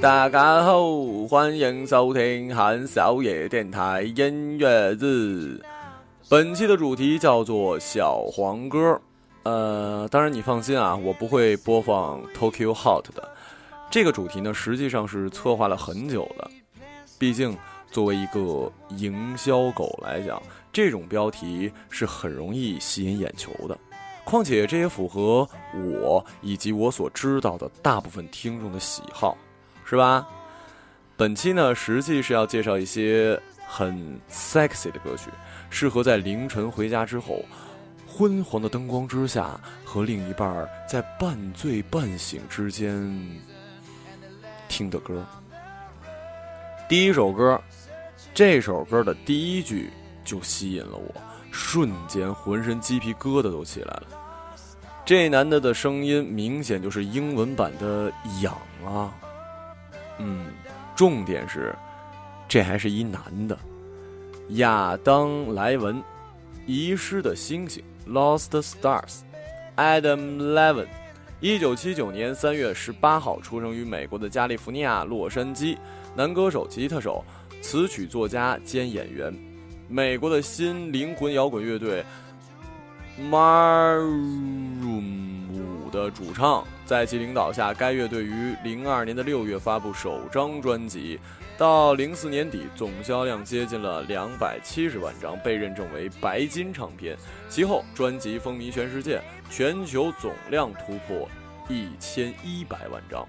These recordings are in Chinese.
大家好，欢迎收听韩小野电台音乐日。本期的主题叫做小黄歌。呃，当然你放心啊，我不会播放 Tokyo Hot 的。这个主题呢，实际上是策划了很久的。毕竟，作为一个营销狗来讲，这种标题是很容易吸引眼球的。况且，这也符合我以及我所知道的大部分听众的喜好。是吧？本期呢，实际是要介绍一些很 sexy 的歌曲，适合在凌晨回家之后，昏黄的灯光之下，和另一半在半醉半醒之间听的歌。第一首歌，这首歌的第一句就吸引了我，瞬间浑身鸡皮疙瘩都起来了。这男的的声音明显就是英文版的痒啊。重点是，这还是一男的，亚当·莱文，《遗失的星星》（Lost Stars），Adam Levin，一九七九年三月十八号出生于美国的加利福尼亚洛杉矶，男歌手、吉他手、词曲作家兼演员，美国的新灵魂摇滚乐队 Maroon 五的主唱，在其领导下，该乐队于零二年的六月发布首张专辑，到零四年底总销量接近了两百七十万张，被认证为白金唱片。其后专辑风靡全世界，全球总量突破一千一百万张。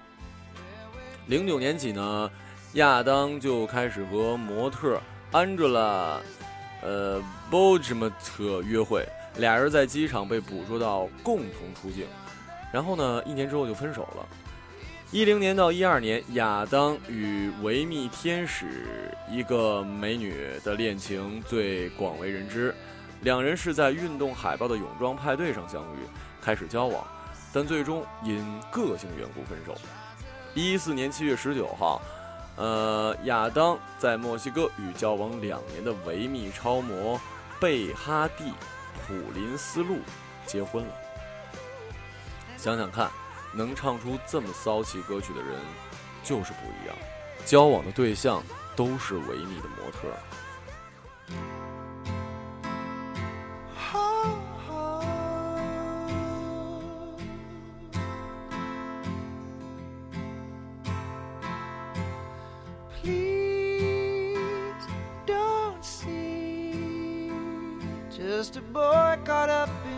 零九年起呢，亚当就开始和模特 Angela，呃 b o g e m t 约会，俩人在机场被捕捉到共同出镜。然后呢，一年之后就分手了。一零年到一二年，亚当与维密天使一个美女的恋情最广为人知，两人是在运动海报的泳装派对上相遇，开始交往，但最终因个性缘故分手。一四年七月十九号，呃，亚当在墨西哥与交往两年的维密超模贝哈蒂·普林斯路结婚了。想想看，能唱出这么骚气歌曲的人，就是不一样。交往的对象都是维密的模特。Please don't see just a boy caught up in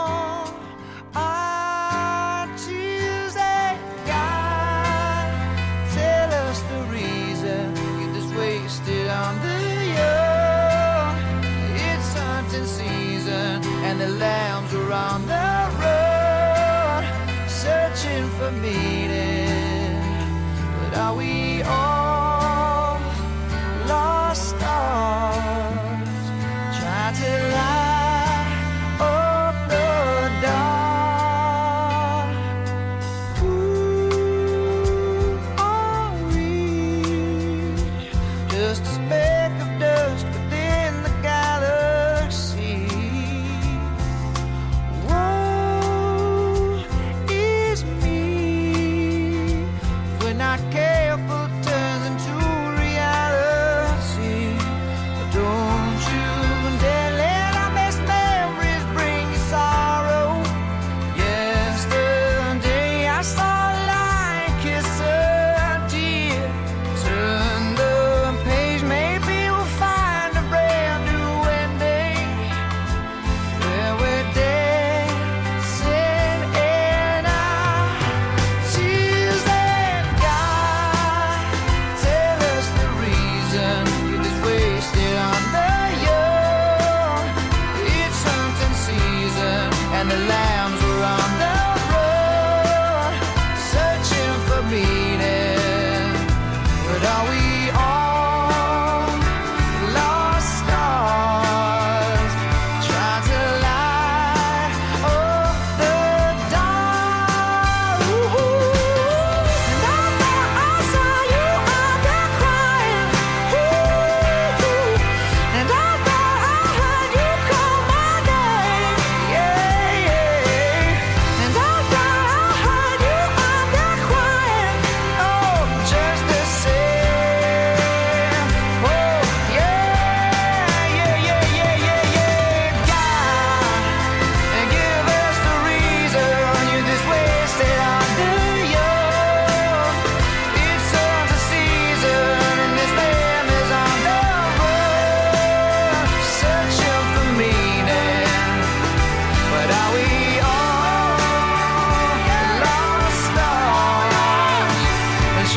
and the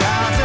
shout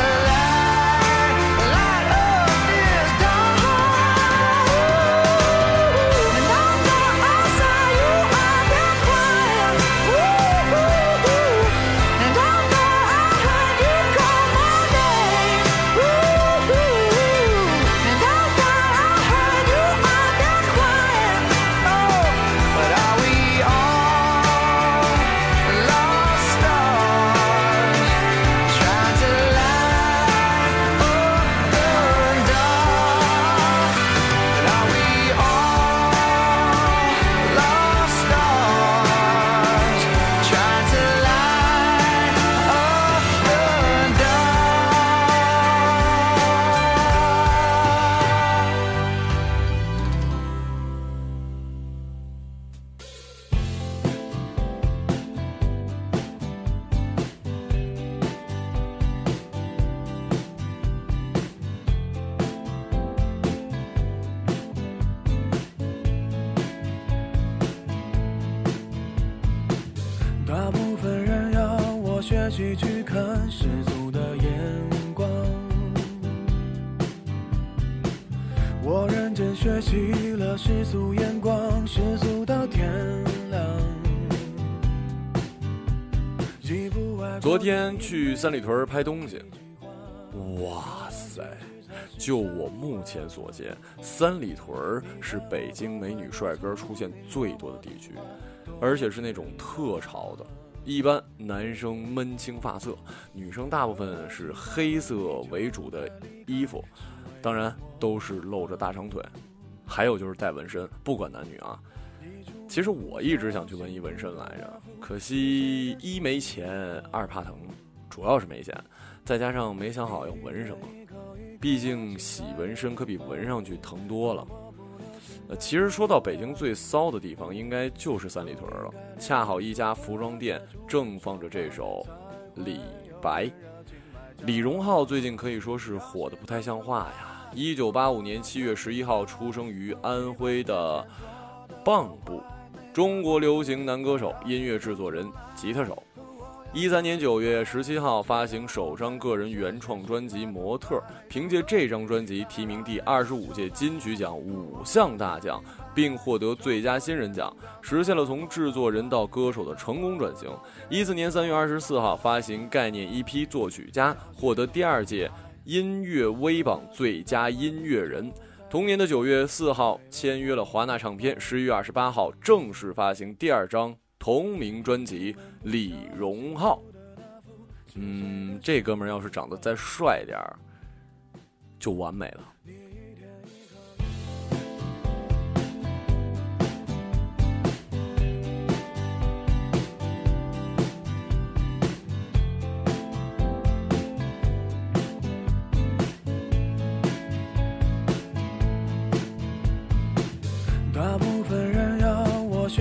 学习去看世俗的眼光，我认真学习了世俗眼光，世俗到天亮。昨天去三里屯拍东西，哇塞！就我目前所见，三里屯是北京美女帅哥出现最多的地区，而且是那种特潮的。一般男生闷青发色，女生大部分是黑色为主的衣服，当然都是露着大长腿，还有就是带纹身，不管男女啊。其实我一直想去纹一纹身来着，可惜一没钱，二怕疼，主要是没钱，再加上没想好要纹什么。毕竟洗纹身可比纹上去疼多了。呃，其实说到北京最骚的地方，应该就是三里屯了。恰好一家服装店正放着这首《李白》。李荣浩最近可以说是火的不太像话呀。一九八五年七月十一号出生于安徽的蚌埠，中国流行男歌手、音乐制作人、吉他手。一三年九月十七号发行首张个人原创专辑《模特》，凭借这张专辑提名第二十五届金曲奖五项大奖，并获得最佳新人奖，实现了从制作人到歌手的成功转型。一四年三月二十四号发行概念 EP《作曲家》，获得第二届音乐微榜最佳音乐人。同年的九月四号签约了华纳唱片，十一月二十八号正式发行第二张。同名专辑李荣浩，嗯，这哥们儿要是长得再帅点儿，就完美了。大不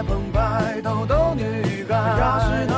澎湃逗逗女孩。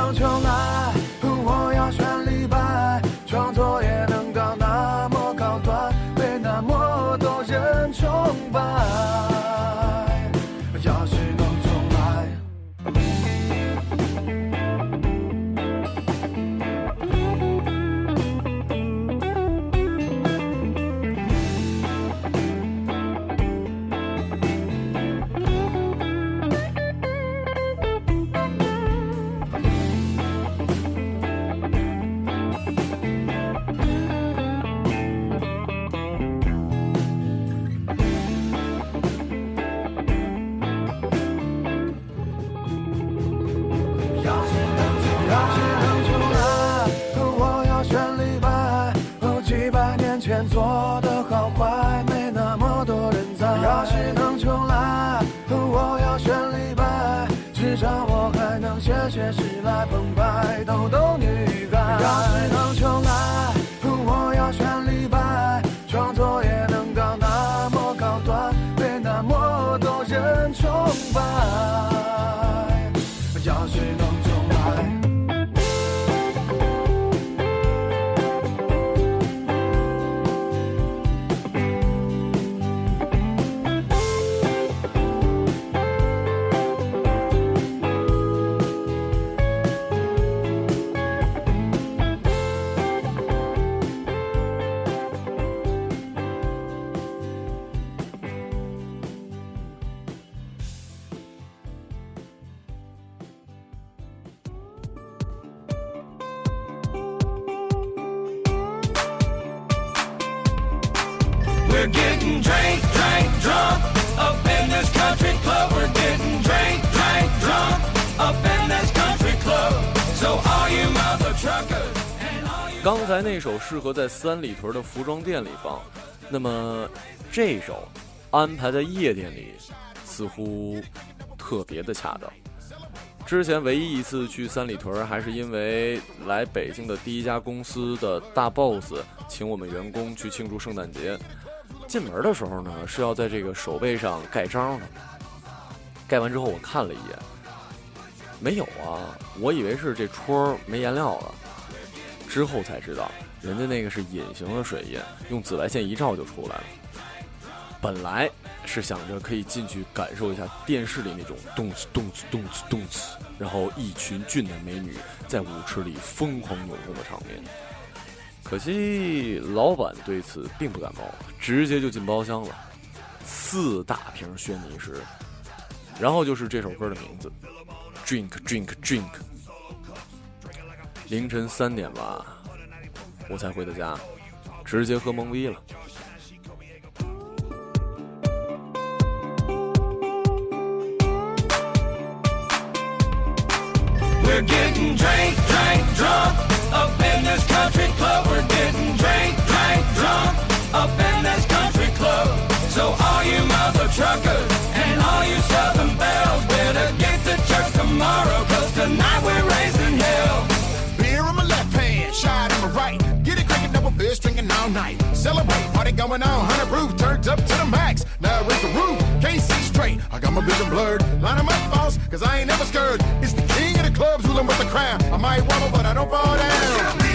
刚才那首适合在三里屯的服装店里放，那么这首安排在夜店里，似乎特别的恰当。之前唯一一次去三里屯，还是因为来北京的第一家公司的大 boss 请我们员工去庆祝圣诞节。进门的时候呢，是要在这个手背上盖章的。盖完之后，我看了一眼，没有啊，我以为是这戳没颜料了。之后才知道，人家那个是隐形的水印，用紫外线一照就出来了。本来是想着可以进去感受一下电视里那种动次动次动次动次，然后一群俊男美女在舞池里疯狂扭动的场面。可惜老板对此并不感冒，直接就进包厢了，四大瓶轩尼诗，然后就是这首歌的名字，Drink Drink Drink。凌晨三点吧，我才回的家，直接喝懵逼了。We're getting drunk. Celebrate, party going on, 100 proof, turned up to the max. Now raise the roof, can't see straight. I got my vision blurred. Line 'em up, boss, cause I ain't never scared. It's the king of the clubs, ruling with the crown. I might wobble, but I don't fall down.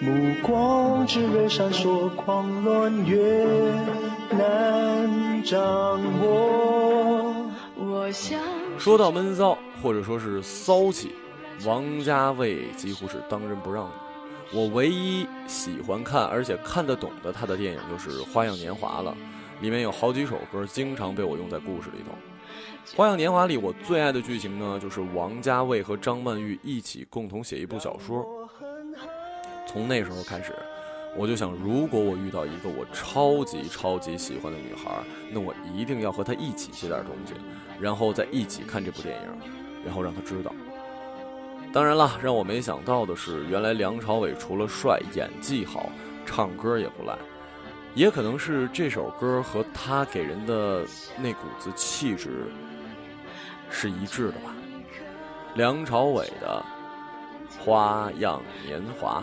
目光炽热闪烁，狂乱越难掌握。我想说到闷骚，或者说是骚气，王家卫几乎是当仁不让的。我唯一喜欢看而且看得懂的他的电影就是《花样年华》了，里面有好几首歌经常被我用在故事里头。《花样年华》里我最爱的剧情呢，就是王家卫和张曼玉一起共同写一部小说。从那时候开始，我就想，如果我遇到一个我超级超级喜欢的女孩，那我一定要和她一起写点东西，然后再一起看这部电影，然后让她知道。当然了，让我没想到的是，原来梁朝伟除了帅，演技好，唱歌也不赖。也可能是这首歌和他给人的那股子气质是一致的吧。梁朝伟的《花样年华》。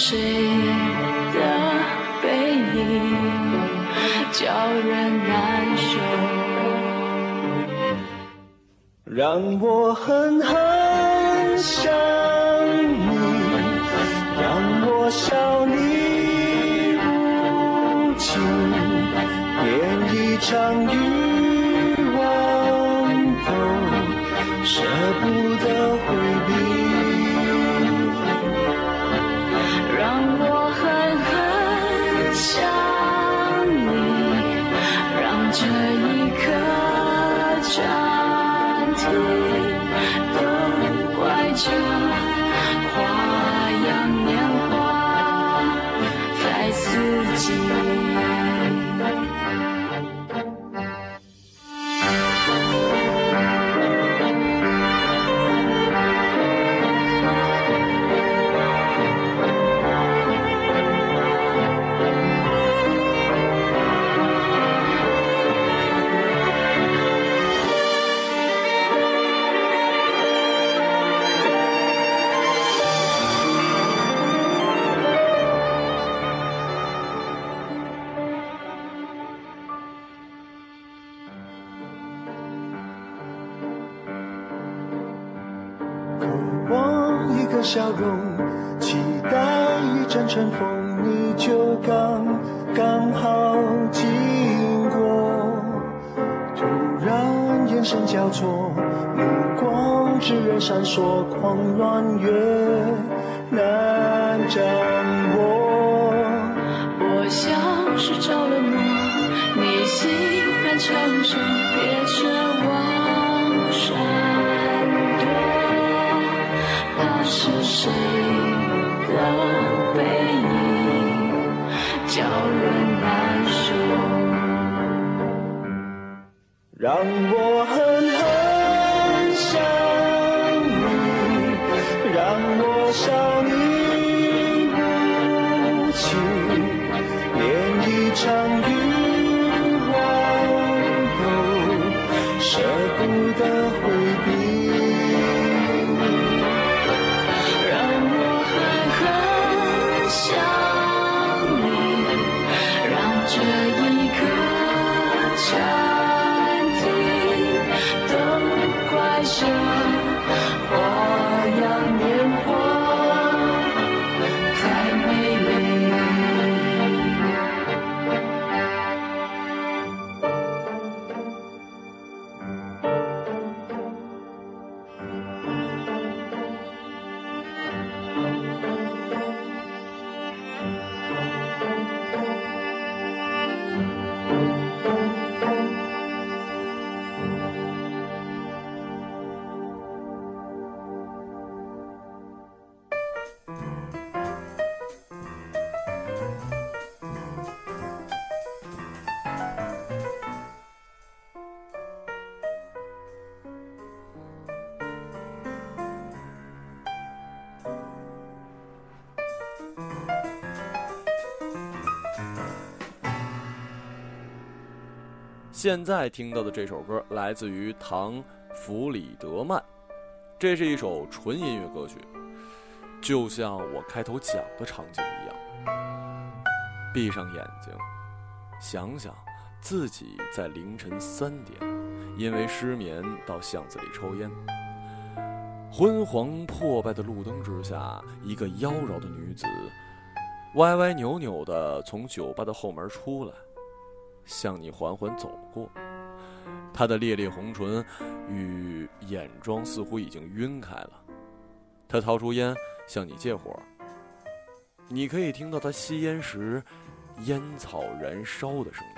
谁的背影叫人难受。让我狠狠想你，让我笑你无情，连一场欲望都舍不得交错，目光炽热闪烁，狂乱越难掌握。我像是着了魔，你欣然承受，别奢望闪躲，怕是谁的背影叫人现在听到的这首歌来自于唐·弗里德曼，这是一首纯音乐歌曲，就像我开头讲的场景一样。闭上眼睛，想想自己在凌晨三点，因为失眠到巷子里抽烟。昏黄破败的路灯之下，一个妖娆的女子，歪歪扭扭的从酒吧的后门出来，向你缓缓走过。她的烈烈红唇与眼妆似乎已经晕开了。她掏出烟向你借火，你可以听到她吸烟时烟草燃烧的声音。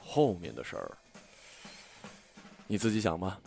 后面的事儿，你自己想吧。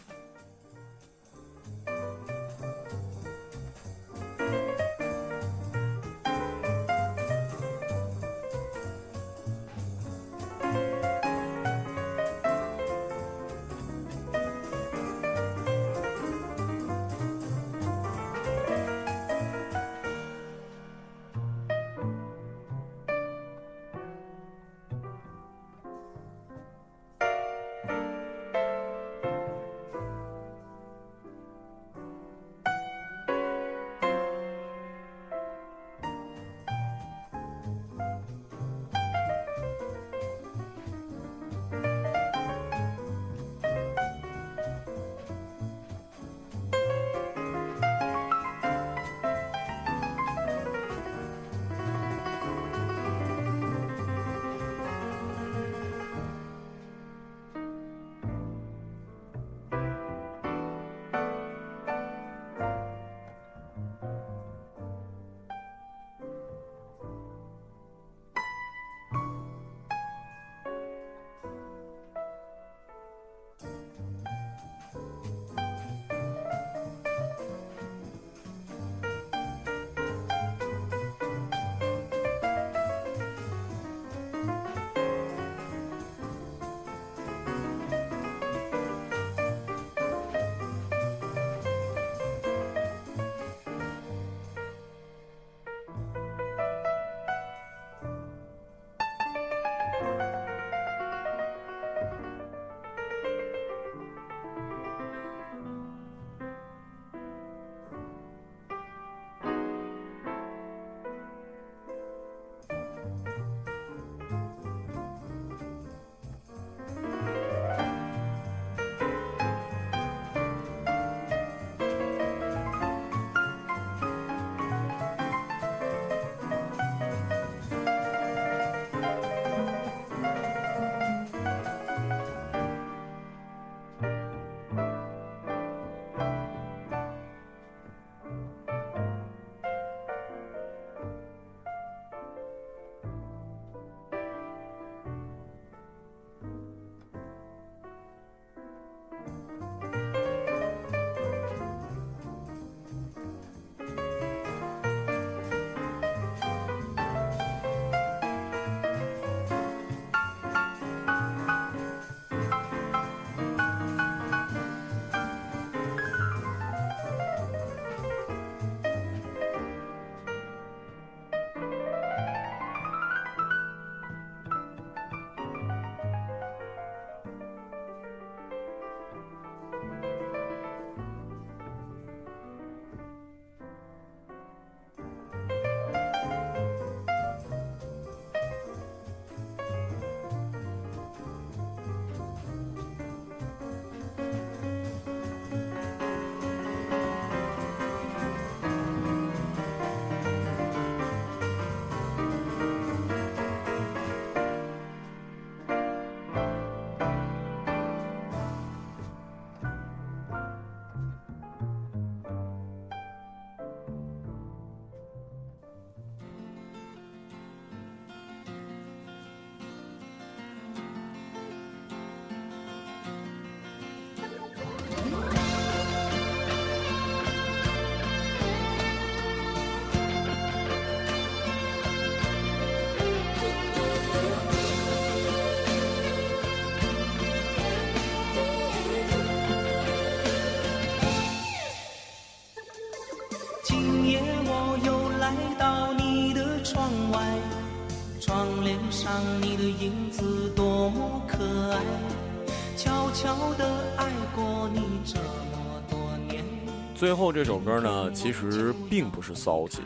最后这首歌呢，其实并不是骚气，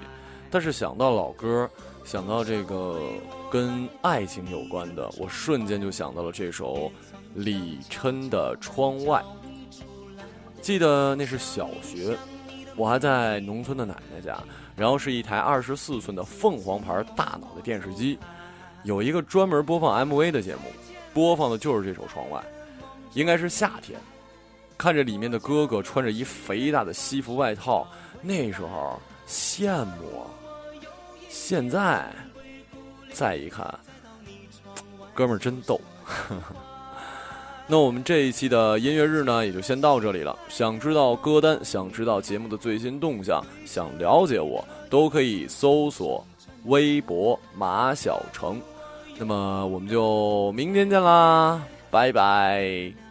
但是想到老歌，想到这个跟爱情有关的，我瞬间就想到了这首李琛的《窗外》。记得那是小学，我还在农村的奶奶家，然后是一台二十四寸的凤凰牌大脑的电视机，有一个专门播放 MV 的节目，播放的就是这首《窗外》，应该是夏天。看着里面的哥哥穿着一肥大的西服外套，那时候羡慕。现在再一看，哥们儿真逗。那我们这一期的音乐日呢，也就先到这里了。想知道歌单，想知道节目的最新动向，想了解我，都可以搜索微博马小成。那么我们就明天见啦，拜拜。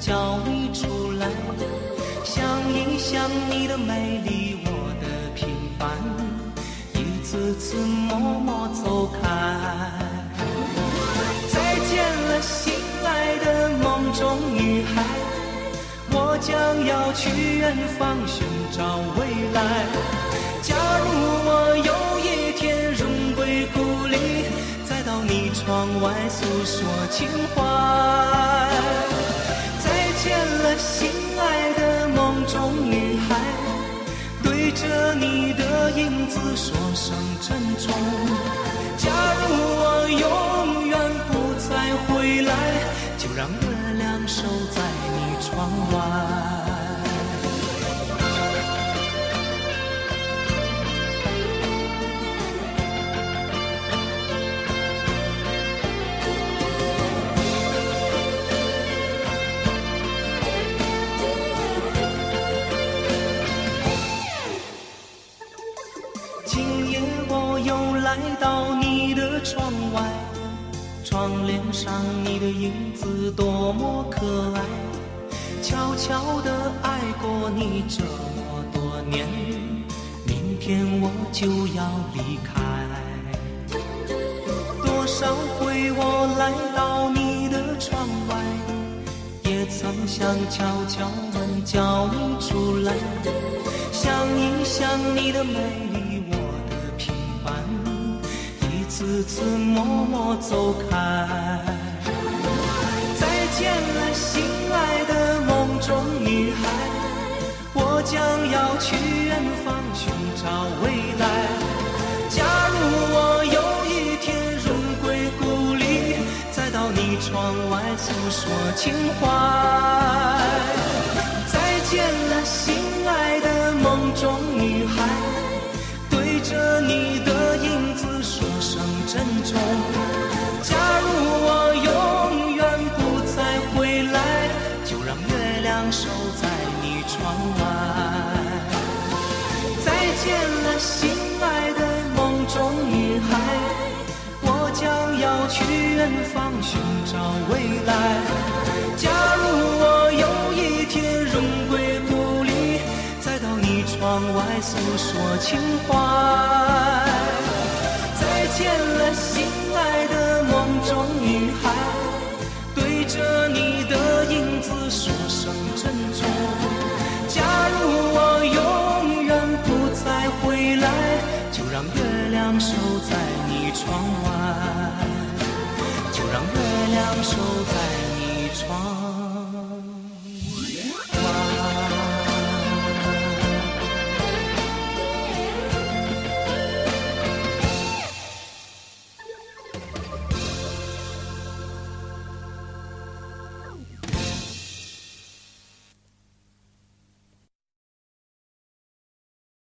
叫你出来。想一想你的美丽，我的平凡，一次次默默走开。再见了，心爱的梦中女孩，我将要去远方寻找未来。假如我有一天荣归故里，再到你窗外诉说情怀。着你的影子说声珍重。假如我永远不再回来，就让月亮守在你窗外。今夜我又来到你的窗外，窗帘上你的影子多么可爱，悄悄地爱过你这么多年，明天我就要离开。多少回我来到你的窗外，也曾想敲敲门叫你出来，想一想你的美丽，次次默默走开。再见了，心爱的梦中女孩，我将要去远方寻找未来。假如我有一天荣归故里，再到你窗外诉说情怀。再见了，心爱的梦中女孩，对着你珍重。假如我永远不再回来，就让月亮守在你窗外。再见了，心爱的梦中女孩，我将要去远方寻找未来。假如我有一天荣归故里，再到你窗外诉说情怀。见了，心爱的梦中女孩，对着你的影子说声珍重。假如我永远不再回来，就让月亮守在你窗外，就让月亮守在你窗